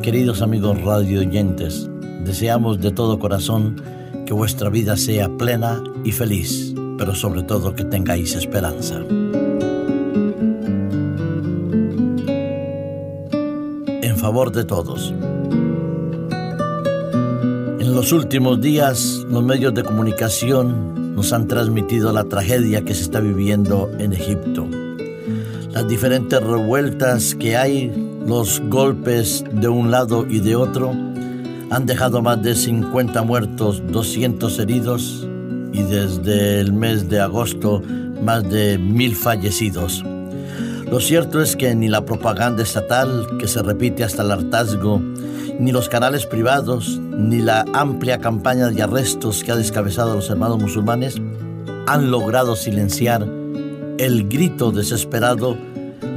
Queridos amigos radio oyentes, deseamos de todo corazón que vuestra vida sea plena y feliz, pero sobre todo que tengáis esperanza. En favor de todos. En los últimos días los medios de comunicación nos han transmitido la tragedia que se está viviendo en Egipto. Las diferentes revueltas que hay los golpes de un lado y de otro han dejado más de 50 muertos, 200 heridos y desde el mes de agosto más de mil fallecidos. Lo cierto es que ni la propaganda estatal, que se repite hasta el hartazgo, ni los canales privados, ni la amplia campaña de arrestos que ha descabezado a los hermanos musulmanes han logrado silenciar el grito desesperado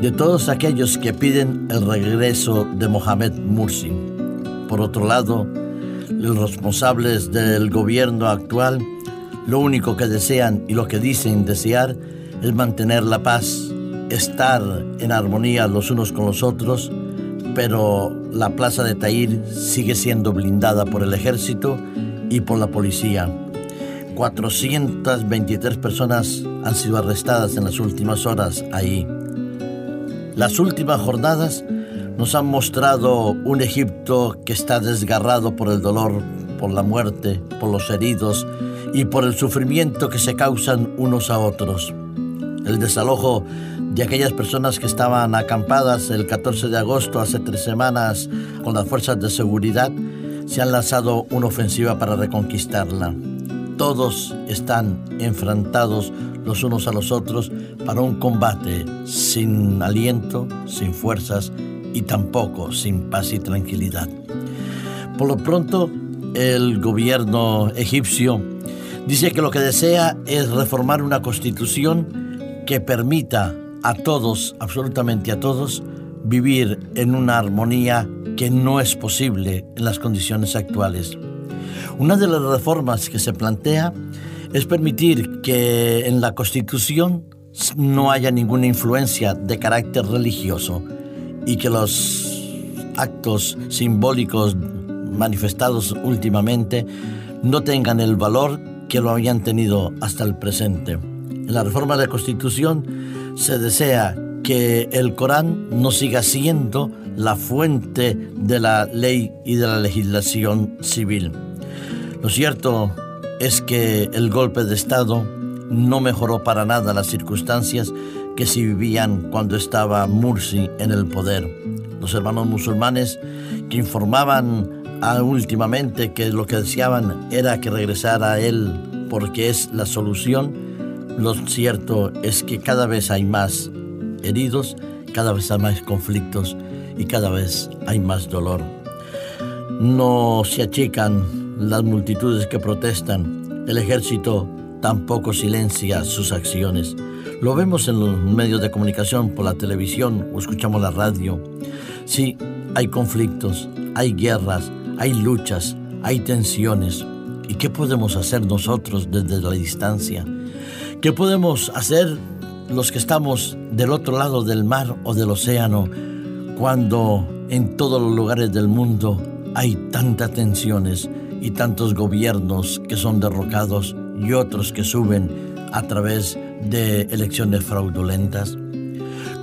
de todos aquellos que piden el regreso de Mohamed Mursi. Por otro lado, los responsables del gobierno actual lo único que desean y lo que dicen desear es mantener la paz, estar en armonía los unos con los otros, pero la plaza de Tahir sigue siendo blindada por el ejército y por la policía. 423 personas han sido arrestadas en las últimas horas ahí. Las últimas jornadas nos han mostrado un Egipto que está desgarrado por el dolor, por la muerte, por los heridos y por el sufrimiento que se causan unos a otros. El desalojo de aquellas personas que estaban acampadas el 14 de agosto, hace tres semanas, con las fuerzas de seguridad, se han lanzado una ofensiva para reconquistarla. Todos están enfrentados los unos a los otros para un combate sin aliento, sin fuerzas y tampoco sin paz y tranquilidad. Por lo pronto, el gobierno egipcio dice que lo que desea es reformar una constitución que permita a todos, absolutamente a todos, vivir en una armonía que no es posible en las condiciones actuales. Una de las reformas que se plantea es permitir que en la Constitución no haya ninguna influencia de carácter religioso y que los actos simbólicos manifestados últimamente no tengan el valor que lo habían tenido hasta el presente. En la reforma de la Constitución se desea que el Corán no siga siendo la fuente de la ley y de la legislación civil. Lo cierto es que el golpe de Estado no mejoró para nada las circunstancias que se vivían cuando estaba Mursi en el poder. Los hermanos musulmanes que informaban últimamente que lo que deseaban era que regresara a él porque es la solución, lo cierto es que cada vez hay más heridos, cada vez hay más conflictos y cada vez hay más dolor. No se achican las multitudes que protestan, el ejército tampoco silencia sus acciones. Lo vemos en los medios de comunicación, por la televisión o escuchamos la radio. Sí, hay conflictos, hay guerras, hay luchas, hay tensiones. ¿Y qué podemos hacer nosotros desde la distancia? ¿Qué podemos hacer los que estamos del otro lado del mar o del océano cuando en todos los lugares del mundo hay tantas tensiones? Y tantos gobiernos que son derrocados y otros que suben a través de elecciones fraudulentas?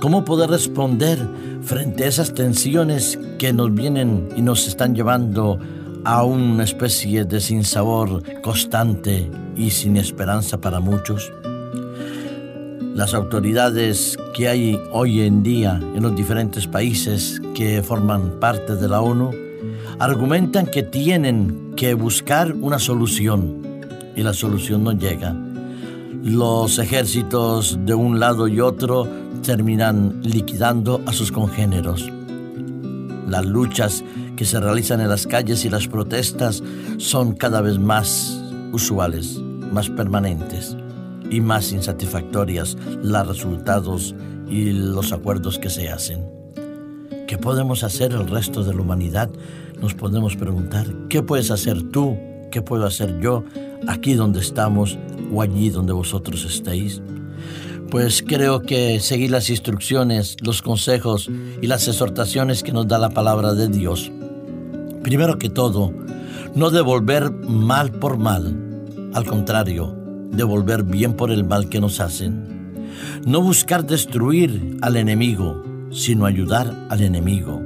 ¿Cómo poder responder frente a esas tensiones que nos vienen y nos están llevando a una especie de sinsabor constante y sin esperanza para muchos? Las autoridades que hay hoy en día en los diferentes países que forman parte de la ONU argumentan que tienen que buscar una solución y la solución no llega. Los ejércitos de un lado y otro terminan liquidando a sus congéneros. Las luchas que se realizan en las calles y las protestas son cada vez más usuales, más permanentes y más insatisfactorias los resultados y los acuerdos que se hacen. ¿Qué podemos hacer el resto de la humanidad nos podemos preguntar, ¿qué puedes hacer tú? ¿Qué puedo hacer yo aquí donde estamos o allí donde vosotros estéis? Pues creo que seguir las instrucciones, los consejos y las exhortaciones que nos da la palabra de Dios Primero que todo, no devolver mal por mal, al contrario, devolver bien por el mal que nos hacen. No buscar destruir al enemigo, sino ayudar al enemigo.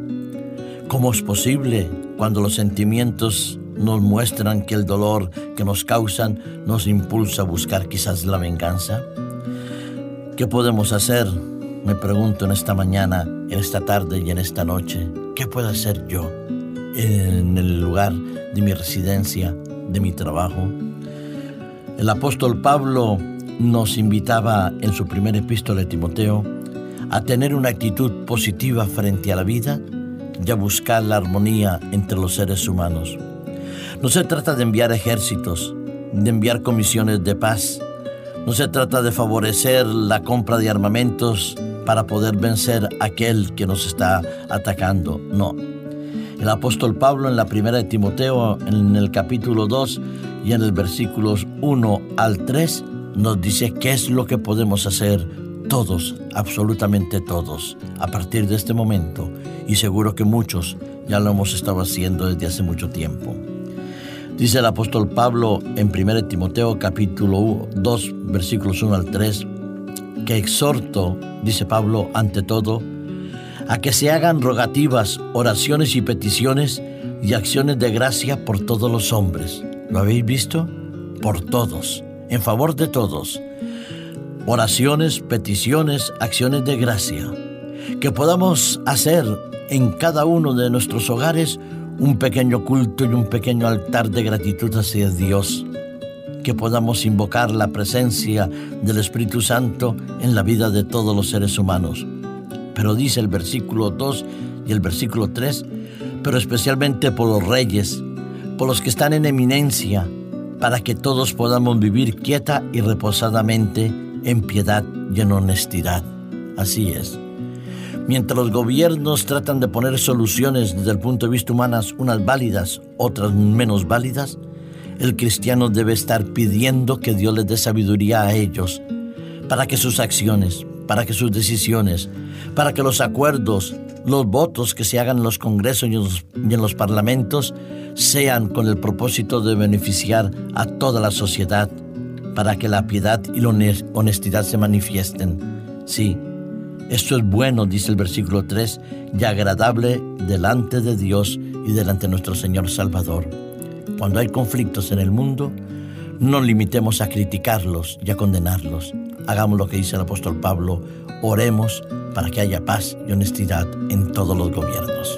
¿Cómo es posible cuando los sentimientos nos muestran que el dolor que nos causan nos impulsa a buscar quizás la venganza? ¿Qué podemos hacer? Me pregunto en esta mañana, en esta tarde y en esta noche. ¿Qué puedo hacer yo en el lugar de mi residencia, de mi trabajo? El apóstol Pablo nos invitaba en su primer epístola de Timoteo a tener una actitud positiva frente a la vida y a buscar la armonía entre los seres humanos. No se trata de enviar ejércitos, de enviar comisiones de paz, no se trata de favorecer la compra de armamentos para poder vencer a aquel que nos está atacando, no. El apóstol Pablo en la primera de Timoteo, en el capítulo 2, y en el versículos 1 al 3 nos dice qué es lo que podemos hacer todos, absolutamente todos, a partir de este momento. Y seguro que muchos ya lo hemos estado haciendo desde hace mucho tiempo. Dice el apóstol Pablo en 1 Timoteo capítulo 2 versículos 1 al 3 que exhorto, dice Pablo, ante todo, a que se hagan rogativas, oraciones y peticiones y acciones de gracia por todos los hombres ¿Lo habéis visto? Por todos, en favor de todos. Oraciones, peticiones, acciones de gracia. Que podamos hacer en cada uno de nuestros hogares un pequeño culto y un pequeño altar de gratitud hacia Dios. Que podamos invocar la presencia del Espíritu Santo en la vida de todos los seres humanos. Pero dice el versículo 2 y el versículo 3, pero especialmente por los reyes, por los que están en eminencia, para que todos podamos vivir quieta y reposadamente en piedad y en honestidad. Así es. Mientras los gobiernos tratan de poner soluciones desde el punto de vista humano, unas válidas, otras menos válidas, el cristiano debe estar pidiendo que Dios les dé sabiduría a ellos, para que sus acciones, para que sus decisiones, para que los acuerdos, los votos que se hagan en los congresos y en los, parlamentos sean con el propósito de beneficiar a toda la sociedad, para que la piedad y la honestidad se manifiesten. Sí, esto es bueno, dice el versículo 3, y agradable delante de Dios y delante de nuestro Señor Salvador. Cuando hay conflictos en el mundo, no limitemos a criticarlos y a condenarlos. Hagamos lo que dice el apóstol Pablo, oremos para que haya paz y honestidad en todos los gobiernos.